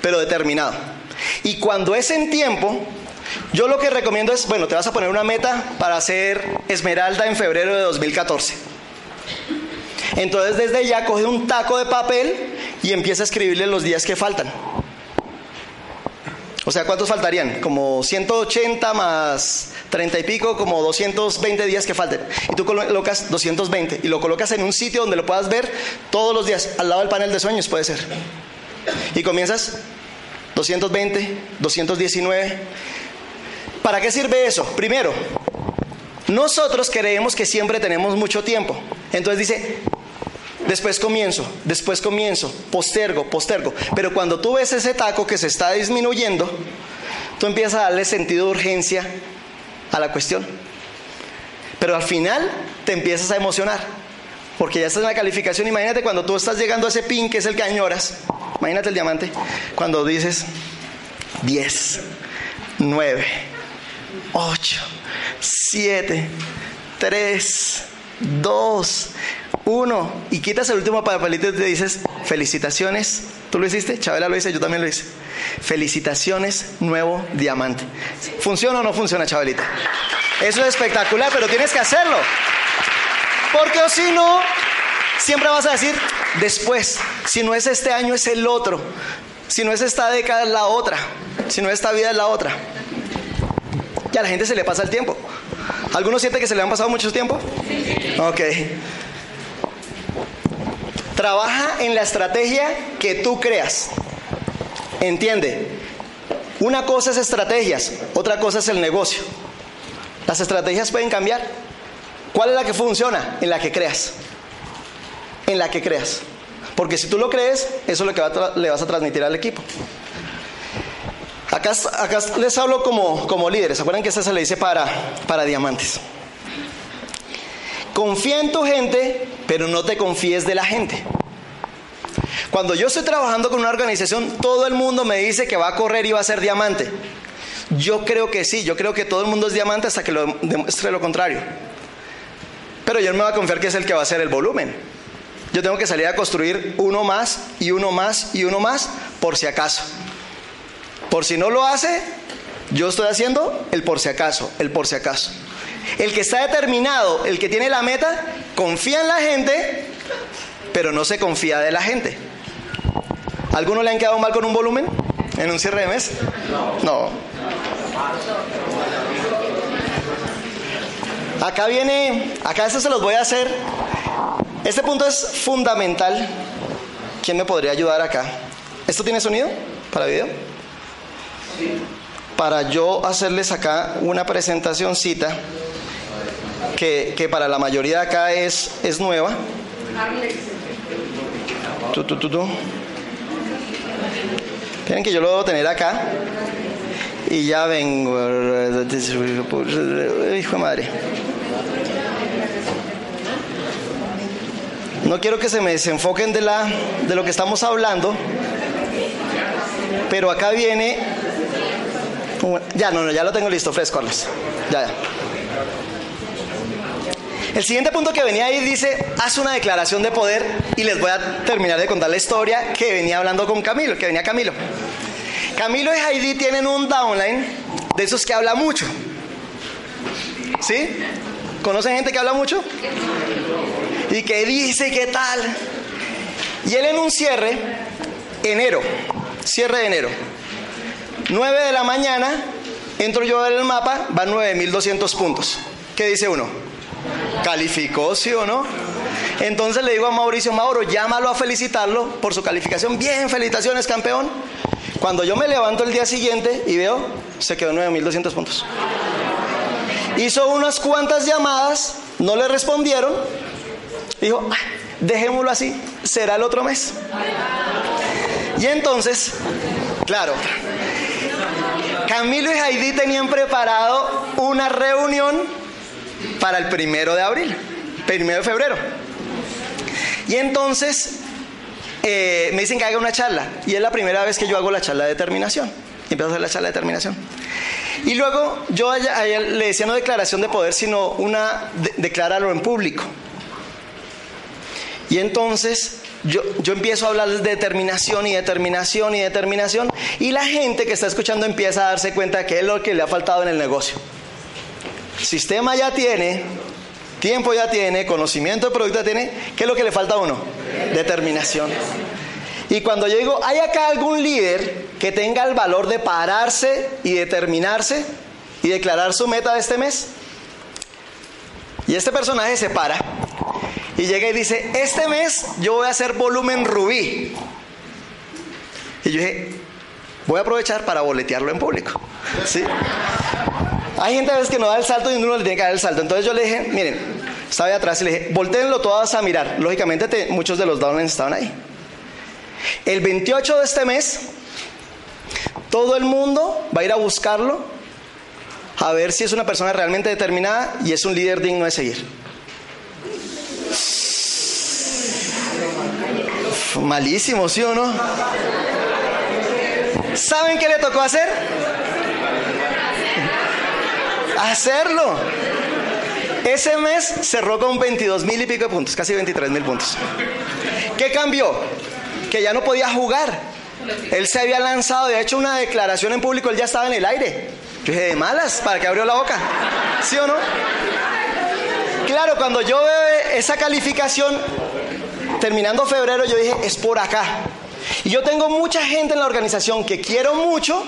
pero determinado. Y cuando es en tiempo, yo lo que recomiendo es, bueno, te vas a poner una meta para hacer Esmeralda en febrero de 2014. Entonces desde ya coge un taco de papel y empieza a escribirle los días que faltan. O sea, ¿cuántos faltarían? Como 180 más 30 y pico, como 220 días que falten. Y tú colocas 220 y lo colocas en un sitio donde lo puedas ver todos los días, al lado del panel de sueños puede ser. Y comienzas 220, 219. ¿Para qué sirve eso? Primero, nosotros creemos que siempre tenemos mucho tiempo. Entonces dice, Después comienzo, después comienzo, postergo, postergo. Pero cuando tú ves ese taco que se está disminuyendo, tú empiezas a darle sentido de urgencia a la cuestión. Pero al final te empiezas a emocionar. Porque ya estás en la calificación. Imagínate cuando tú estás llegando a ese pin que es el que añoras. Imagínate el diamante. Cuando dices 10, 9, 8, 7, 3, 2, uno, y quitas el último papelito y te dices, felicitaciones, ¿tú lo hiciste? Chabela lo hice, yo también lo hice. Felicitaciones, nuevo diamante. ¿Funciona o no funciona, Chabelita? Eso es espectacular, pero tienes que hacerlo. Porque o si no, siempre vas a decir, después, si no es este año, es el otro. Si no es esta década, es la otra. Si no es esta vida, es la otra. Y a la gente se le pasa el tiempo. ¿Alguno siente que se le han pasado mucho tiempo? Ok. Trabaja en la estrategia que tú creas. Entiende, una cosa es estrategias, otra cosa es el negocio. Las estrategias pueden cambiar. ¿Cuál es la que funciona? En la que creas. En la que creas. Porque si tú lo crees, eso es lo que le vas a transmitir al equipo. Acá, les hablo como, como líderes. ¿Se que esta se le dice para, para diamantes? Confía en tu gente, pero no te confíes de la gente. Cuando yo estoy trabajando con una organización, todo el mundo me dice que va a correr y va a ser diamante. Yo creo que sí, yo creo que todo el mundo es diamante hasta que lo demuestre lo contrario. Pero yo no me voy a confiar que es el que va a hacer el volumen. Yo tengo que salir a construir uno más y uno más y uno más por si acaso. Por si no lo hace, yo estoy haciendo el por si acaso, el por si acaso. El que está determinado, el que tiene la meta, confía en la gente, pero no se confía de la gente. ¿Alguno le han quedado mal con un volumen en un cierre de mes? No. Acá viene, acá esto se los voy a hacer. Este punto es fundamental. ¿Quién me podría ayudar acá? ¿Esto tiene sonido para video? Para yo hacerles acá una presentacióncita que, que para la mayoría de acá es, es nueva. Tu, tu, tu. Esperen que yo lo debo tener acá. Y ya vengo. Hijo de madre. No quiero que se me desenfoquen de, la, de lo que estamos hablando. Pero acá viene. Ya, no, no, ya lo tengo listo, fresco, Carlos. Ya, ya. El siguiente punto que venía ahí dice, haz una declaración de poder y les voy a terminar de contar la historia que venía hablando con Camilo, que venía Camilo. Camilo y Heidi tienen un downline de esos que habla mucho. ¿Sí? ¿Conocen gente que habla mucho? Y que dice qué tal. Y él en un cierre, enero, cierre de enero, 9 de la mañana, entro yo ver el mapa, van 9200 puntos. ¿Qué dice uno? ¿Calificó, sí o no? Entonces le digo a Mauricio, Mauro, llámalo a felicitarlo por su calificación. Bien, felicitaciones, campeón. Cuando yo me levanto el día siguiente y veo, se quedó 9.200 puntos. Hizo unas cuantas llamadas, no le respondieron. Dijo, dejémoslo así, será el otro mes. Y entonces, claro, Camilo y Heidi tenían preparado una reunión para el primero de abril, primero de febrero. Y entonces eh, me dicen que haga una charla. Y es la primera vez que yo hago la charla de determinación. Y empiezo a hacer la charla de determinación. Y luego yo a ella, le decía no declaración de poder, sino una de, declararlo en público. Y entonces yo, empiezo a hablar de determinación y determinación y determinación. Y la gente que está escuchando empieza a darse cuenta que es lo que le ha faltado en el negocio. Sistema ya tiene, tiempo ya tiene, conocimiento de producto ya tiene. ¿Qué es lo que le falta a uno? Determinación. Y cuando yo digo, ¿hay acá algún líder que tenga el valor de pararse y determinarse y declarar su meta de este mes? Y este personaje se para y llega y dice, este mes yo voy a hacer volumen rubí. Y yo dije, voy a aprovechar para boletearlo en público. Hay gente a veces que no da el salto y uno le tiene que dar el salto. Entonces yo le dije, miren, estaba ahí atrás y le dije, volteenlo todas a mirar. Lógicamente muchos de los downlines estaban ahí. El 28 de este mes, todo el mundo va a ir a buscarlo, a ver si es una persona realmente determinada y es un líder digno de seguir. Malísimo, ¿sí o no? ¿Saben qué le tocó hacer? Hacerlo. Ese mes cerró con 22 mil y pico de puntos, casi 23 mil puntos. ¿Qué cambió? Que ya no podía jugar. Él se había lanzado, de hecho una declaración en público, él ya estaba en el aire. Yo dije, de malas, ¿para que abrió la boca? ¿Sí o no? Claro, cuando yo veo esa calificación, terminando febrero, yo dije, es por acá. Y yo tengo mucha gente en la organización que quiero mucho,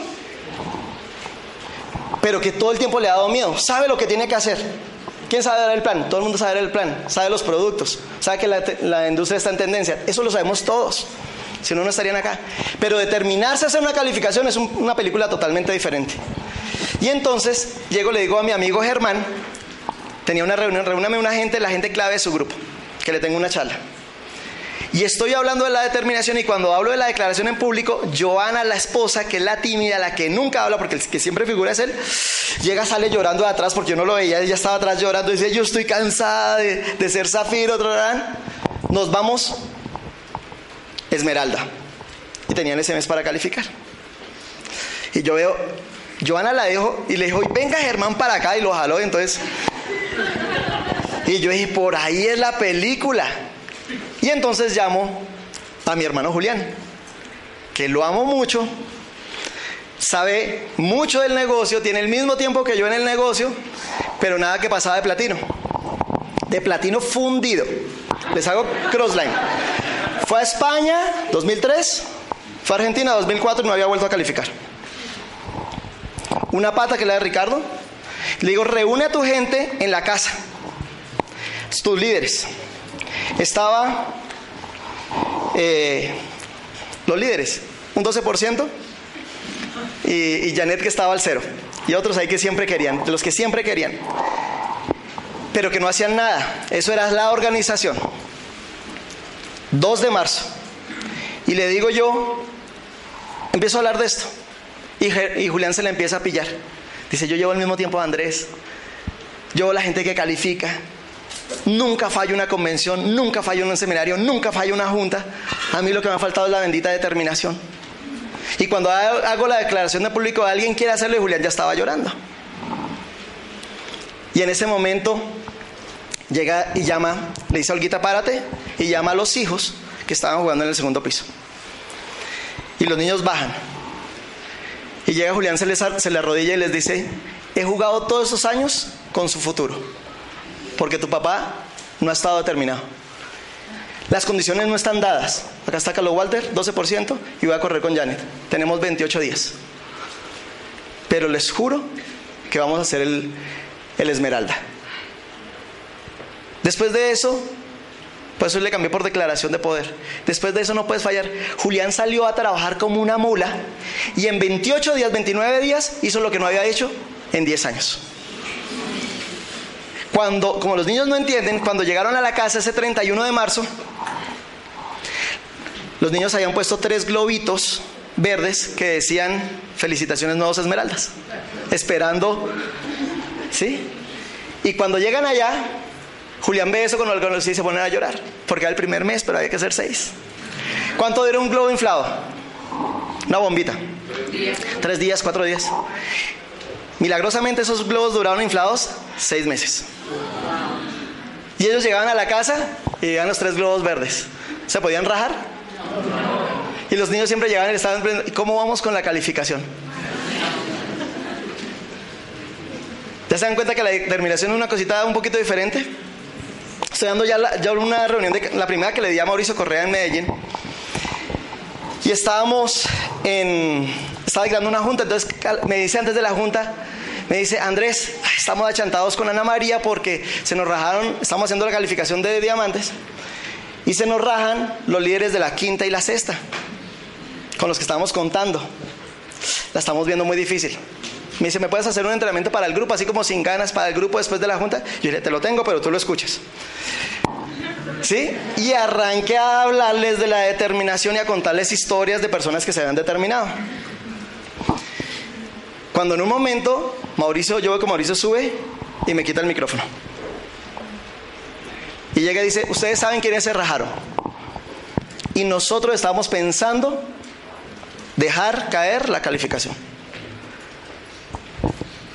pero que todo el tiempo le ha dado miedo. Sabe lo que tiene que hacer. ¿Quién sabe dar el plan? Todo el mundo sabe dar el plan, sabe los productos, sabe que la, industria está en tendencia. Eso lo sabemos todos. Si no, no estarían acá. Pero determinarse a hacer una calificación es una película totalmente diferente. Y entonces llego, le digo a mi amigo Germán, tenía una reunión, reúname una gente, la gente clave de su grupo, que le tengo una charla. Y estoy hablando de la determinación y cuando hablo de la declaración en público, Joana, la esposa, que es la tímida, la que nunca habla, porque el que siempre figura es él, llega, sale llorando de atrás porque yo no lo veía, ella estaba atrás llorando y dice, yo estoy cansada de, ser zafiro, otro nos vamos Esmeralda. Y tenían ese mes para calificar. Y yo veo, Joana la dejo y le dijo, venga Germán para acá y lo jaló, entonces... Y yo dije, por ahí es la película. Y entonces llamo a mi hermano Julián, que lo amo mucho, sabe mucho del negocio, tiene el mismo tiempo que yo en el negocio, pero nada que pasaba de platino. De platino fundido. Les hago crossline. Fue a España 2003, fue a Argentina 2004 y no había vuelto a calificar. Una pata que la de Ricardo. Le digo, reúne a tu gente en la casa, tus líderes estaba eh, los líderes, un 12%, y, y Janet que estaba al cero, y otros ahí que siempre querían, de los que siempre querían, pero que no hacían nada. Eso era la organización. 2 de marzo, Y le digo yo, empiezo a hablar de esto. Y, Julián se le empieza a pillar. Dice, yo llevo el mismo tiempo a Andrés. Yo la gente que califica. Nunca fallo una convención, nunca fallo un seminario, nunca fallo una junta. A mí lo que me ha faltado es la bendita determinación. Y cuando hago la declaración de público, alguien quiere hacerlo Julián ya estaba llorando. Y en ese momento llega y llama, le dice a Olguita, párate, y llama a los hijos que estaban jugando en el segundo piso. Y los niños bajan. Y llega Julián, se, les, se le arrodilla y les dice, he jugado todos esos años con su futuro, porque tu papá no ha estado determinado. Las condiciones no están dadas. Acá está Carlos Walter, 12%, y voy a correr con Janet. Tenemos 28 días. Pero les juro que vamos a hacer el, el Esmeralda. Después de eso, pues eso le cambié por declaración de poder. Después de eso no puedes fallar. Julián salió a trabajar como una mula y en 28 días, 29 días hizo lo que no había hecho en 10 años. Cuando, como los niños no entienden, cuando llegaron a la casa ese 31 de marzo, los niños habían puesto tres globitos verdes que decían felicitaciones nuevos esmeraldas, esperando, ¿sí? Y cuando llegan allá, Julián ve eso con algunos y se ponen a llorar, porque era el primer mes, pero había que hacer seis. ¿Cuánto dura un globo inflado? Una bombita. Tres días, cuatro días. Milagrosamente esos globos duraron inflados seis meses. Y ellos llegaban a la casa y llegaban los tres globos verdes. ¿Se podían rajar? Y los niños siempre llegaban y estaban ¿cómo vamos con la calificación? ¿Ya se dan cuenta que la determinación es una cosita un poquito diferente? Estoy dando ya, ya una reunión, de, la primera que le di a Mauricio Correa en Medellín. Y estábamos en, estaba creando una junta, entonces me dice antes de la junta, me dice, Andrés, estamos achantados con Ana María porque se nos rajaron, estamos haciendo la calificación de diamantes y se nos rajan los líderes de la quinta y la sexta, con los que estamos contando. La estamos viendo muy difícil. Me dice, ¿me puedes hacer un entrenamiento para el grupo, así como sin ganas para el grupo después de la junta? Yo dije, te lo tengo, pero tú lo escuchas. ¿Sí? Y arranqué a hablarles de la determinación y a contarles historias de personas que se habían determinado. Cuando en un momento, Mauricio, yo veo que Mauricio sube y me quita el micrófono. Y llega y dice, ustedes saben quién es el Rajaro. Y nosotros estamos pensando dejar caer la calificación.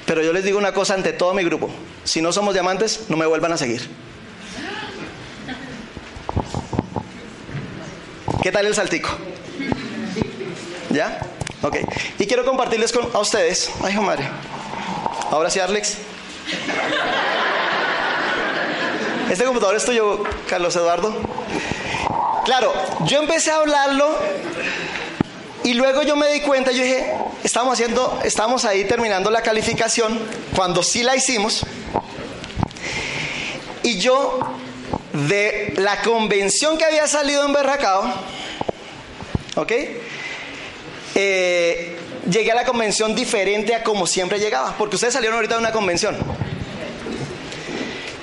Pero yo les digo una cosa ante todo mi grupo. Si no somos diamantes, no me vuelvan a seguir. ¿Qué tal el saltico? ¿Ya? Ok. Y quiero compartirles con, a ustedes. Ay, madre. Ahora sí, Alex. Este computador es tuyo, Carlos Eduardo. Claro, yo empecé a hablarlo y luego yo me di cuenta, yo dije, estamos haciendo, estamos ahí terminando la calificación, cuando sí la hicimos. Y yo, de la convención que había salido en Berracao, ¿ok? Eh, llegué a la convención diferente a como siempre llegaba, porque ustedes salieron ahorita de una convención.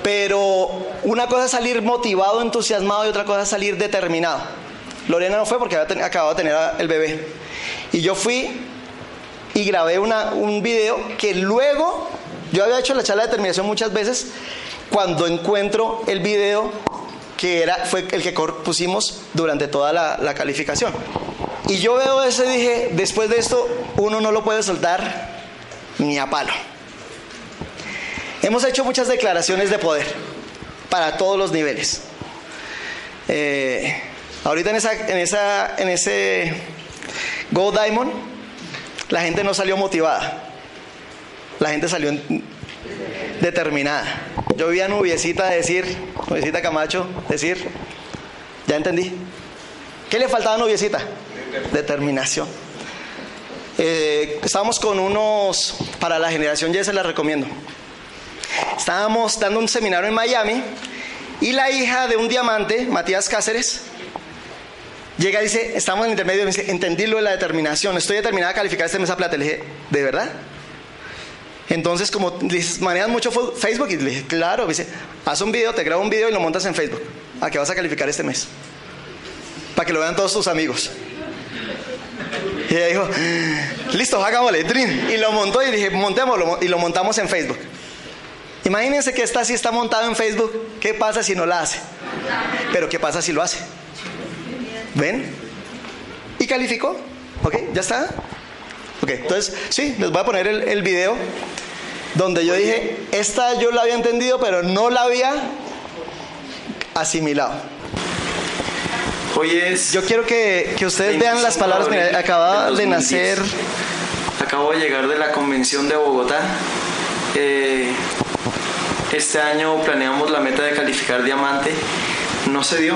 Pero una cosa es salir motivado, entusiasmado y otra cosa es salir determinado. Lorena no fue porque había acabado de tener el bebé. Y yo fui y grabé un video que luego, yo había hecho la charla de determinación muchas veces, cuando encuentro el video que era, fue el que pusimos durante toda la, la calificación. Y yo veo eso y dije, después de esto, uno no lo puede soltar ni a palo. Hemos hecho muchas declaraciones de poder para todos los niveles. Eh, ahorita en, esa, en, esa, en ese Go Diamond, la gente no salió motivada. La gente salió determinada. Yo vi a Nubiecita decir, Nubiecita Camacho, decir, ya entendí. ¿Qué le faltaba a Nubiecita? Determinación. Eh, estábamos con unos, para la generación ya se la recomiendo. Estábamos dando un seminario en Miami y la hija de un diamante, Matías Cáceres, llega y dice, estamos en el intermedio, me dice, entendí lo de la determinación, estoy determinada a calificar este mes a plata. Le dije, ¿de verdad? Entonces, como manejas mucho Facebook, y le dije, claro, me dice, haz un video, te grabo un video y lo montas en Facebook. ¿A qué vas a calificar este mes? Para que lo vean todos sus amigos. Y ella dijo, listo, hagámosle, Dream. Y lo montó y dije, montémoslo. Y lo montamos en Facebook. Imagínense que esta sí está montado en Facebook. ¿Qué pasa si no la hace? Pero ¿qué pasa si lo hace? ¿Ven? ¿Y calificó? ¿Ok? ¿Ya está? Ok, entonces, sí, les voy a poner el, el video donde yo dije, esta yo la había entendido, pero no la había asimilado. Hoy es. Yo quiero que, que ustedes vean las 25 palabras. Mira, acaba de 2010. nacer. Acabo de llegar de la convención de Bogotá. Eh, este año planeamos la meta de calificar diamante. No se dio,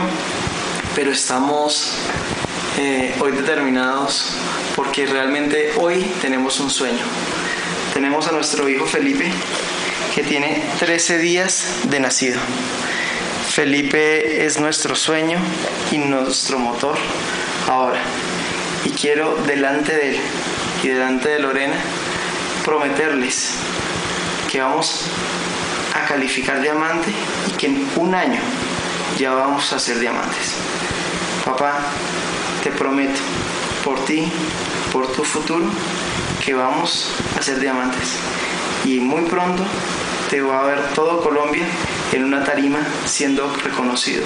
pero estamos eh, hoy determinados porque realmente hoy tenemos un sueño. Tenemos a nuestro hijo Felipe que tiene 13 días de nacido. Felipe es nuestro sueño y nuestro motor ahora. Y quiero delante de él y delante de Lorena prometerles que vamos a calificar diamante y que en un año ya vamos a ser diamantes. Papá, te prometo por ti, por tu futuro, que vamos a ser diamantes. Y muy pronto te va a ver todo Colombia en una tarima siendo reconocido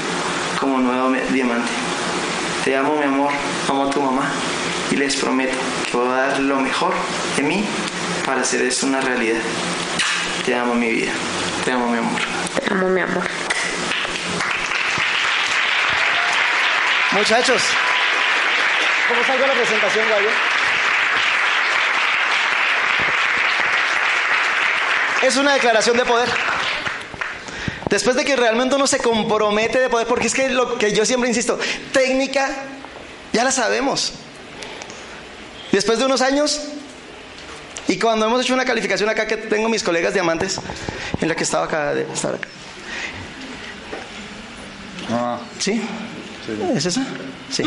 como nuevo diamante. Te amo, mi amor, amo a tu mamá y les prometo que voy a dar lo mejor de mí para hacer esto una realidad. Te amo, mi vida. Te amo, mi amor. Te amo, mi amor. Muchachos, ¿cómo salgo de la presentación, Gallo? Es una declaración de poder. Después de que realmente uno se compromete de poder, porque es que lo que yo siempre insisto, técnica, ya la sabemos. Después de unos años, y cuando hemos hecho una calificación acá, que tengo mis colegas diamantes, en la que estaba acá, de- estaba acá. Ah, ¿Sí? ¿Es esa? Sí.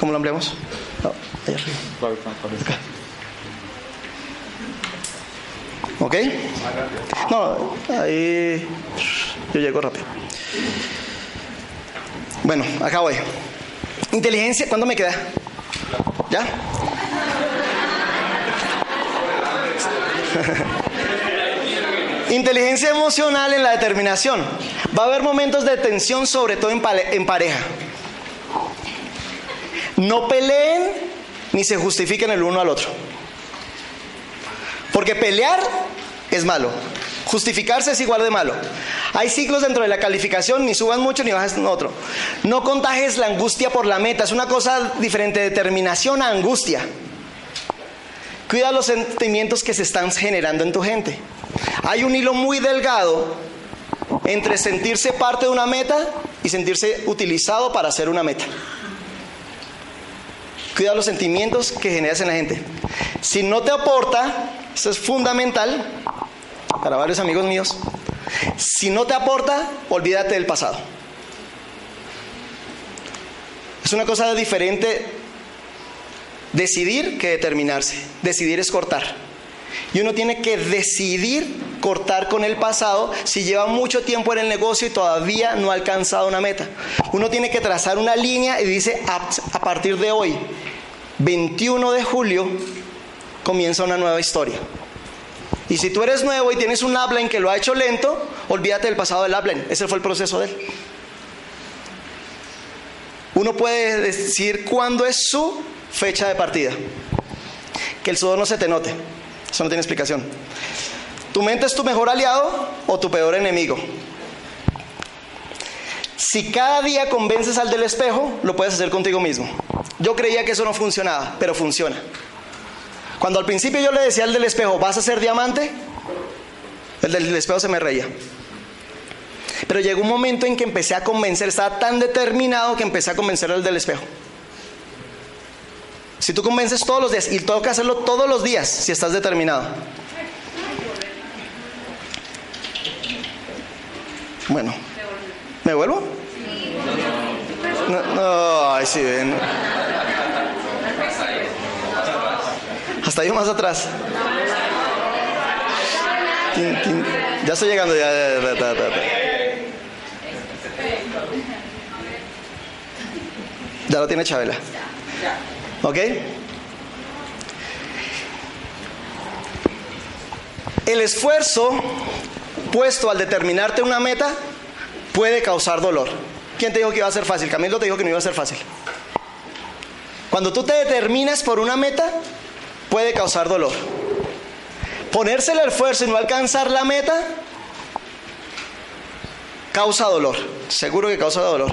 ¿Cómo lo ampliamos? No, ahí arriba. ¿Ok? No, ahí yo llego rápido. Bueno, acá voy. Inteligencia, ¿cuándo me queda? ¿Ya? Inteligencia emocional en la determinación. Va a haber momentos de tensión, sobre todo en, en pareja. No peleen ni se justifiquen el uno al otro. Porque pelear es malo. Justificarse es igual de malo. Hay ciclos dentro de la calificación, ni subas mucho ni bajas en otro. No contagies la angustia por la meta. Es una cosa diferente, determinación a angustia. Cuida los sentimientos que se están generando en tu gente. Hay un hilo muy delgado entre sentirse parte de una meta y sentirse utilizado para hacer una meta. Cuida los sentimientos que generas en la gente. Si no te aporta, esto es fundamental para varios amigos míos, si no te aporta, olvídate del pasado. Es una cosa diferente decidir que determinarse. Decidir es cortar. Y uno tiene que decidir cortar con el pasado si lleva mucho tiempo en el negocio y todavía no ha alcanzado una meta. Uno tiene que trazar una línea y dice, a, a partir de hoy, 21 de julio, comienza una nueva historia. Y si tú eres nuevo y tienes un upline que lo ha hecho lento, olvídate del pasado del upline. Ese fue el proceso de él. Uno puede decir cuándo es su fecha de partida. Que el sudor no se te note. Eso no tiene explicación. ¿Tu mente es tu mejor aliado o tu peor enemigo? Si cada día convences al del espejo, lo puedes hacer contigo mismo. Yo creía que eso no funcionaba, pero funciona. Cuando al principio yo le decía al del espejo, ¿vas a ser diamante? El del espejo se me reía. Pero llegó un momento en que empecé a convencer, estaba tan determinado que empecé a convencer al del espejo. Si tú convences todos los días, y tengo que hacerlo todos los días si estás determinado. Bueno, ¿me vuelvo? No, no, ay, sí, ven. Hasta yo más atrás. Ya estoy llegando, ya, ya, ya, ya. Ya lo tiene Chabela. ¿Ok? El esfuerzo puesto al determinarte una meta puede causar dolor. ¿Quién te dijo que iba a ser fácil? Camilo te dijo que no iba a ser fácil. Cuando tú te determinas por una meta, puede causar dolor. Ponerse el esfuerzo y no alcanzar la meta causa dolor. Seguro que causa dolor.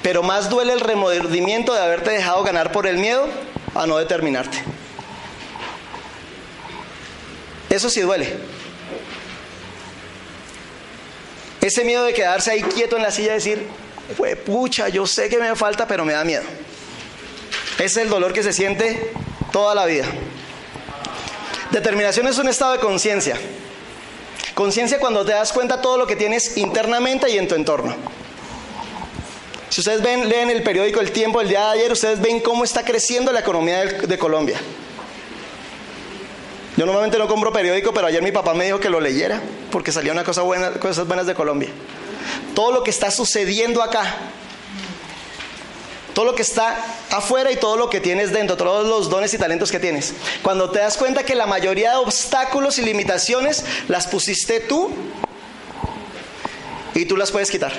Pero más duele el remordimiento de haberte dejado ganar por el miedo a no determinarte. Eso sí duele. Ese miedo de quedarse ahí quieto en la silla y decir, pucha, yo sé que me falta, pero me da miedo. Ese es el dolor que se siente toda la vida. Determinación es un estado de conciencia. Conciencia cuando te das cuenta todo lo que tienes internamente y en tu entorno. Si ustedes ven, leen el periódico El Tiempo el día de ayer, ustedes ven cómo está creciendo la economía de, de Colombia. Yo normalmente no compro periódico, pero ayer mi papá me dijo que lo leyera, porque salía una cosa buena, cosas buenas de Colombia. Todo lo que está sucediendo acá, todo lo que está afuera y todo lo que tienes dentro, todos los dones y talentos que tienes. Cuando te das cuenta que la mayoría de obstáculos y limitaciones las pusiste tú y tú las puedes quitar.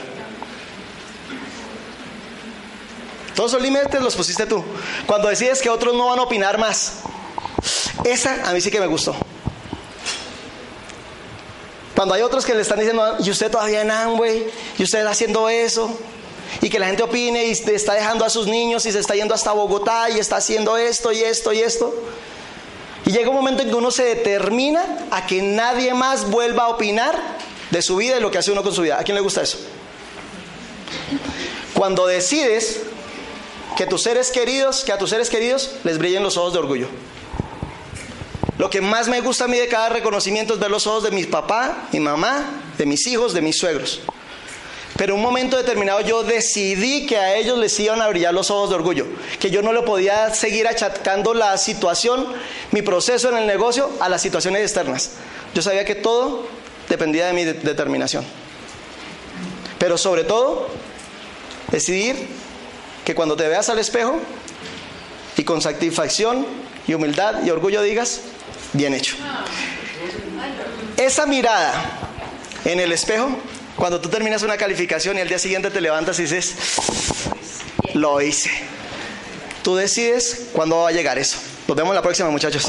Todos los límites los pusiste tú. Cuando decides que otros no van a opinar más. Esa a mí sí que me gustó. Cuando hay otros que le están diciendo, y usted todavía en Amway, y usted haciendo eso, y que la gente opine y está dejando a sus niños y se está yendo hasta Bogotá y está haciendo esto y esto y esto. Y llega un momento en que uno se determina a que nadie más vuelva a opinar de su vida y lo que hace uno con su vida. ¿A quién le gusta eso? Cuando decides que tus seres queridos, que a tus seres queridos les brillen los ojos de orgullo. Lo que más me gusta a mí de cada reconocimiento es ver los ojos de mi papá, mi mamá, de mis hijos, de mis suegros. Pero en un momento determinado yo decidí que a ellos les iban a brillar los ojos de orgullo, que yo no lo podía seguir achacando la situación, mi proceso en el negocio a las situaciones externas. Yo sabía que todo dependía de mi determinación. Pero sobre todo, decidir que cuando te veas al espejo y con satisfacción y humildad y orgullo digas, bien hecho. Esa mirada en el espejo cuando tú terminas una calificación y al día siguiente te levantas y dices, lo hice. Tú decides cuándo va a llegar eso. Nos vemos la próxima, muchachos.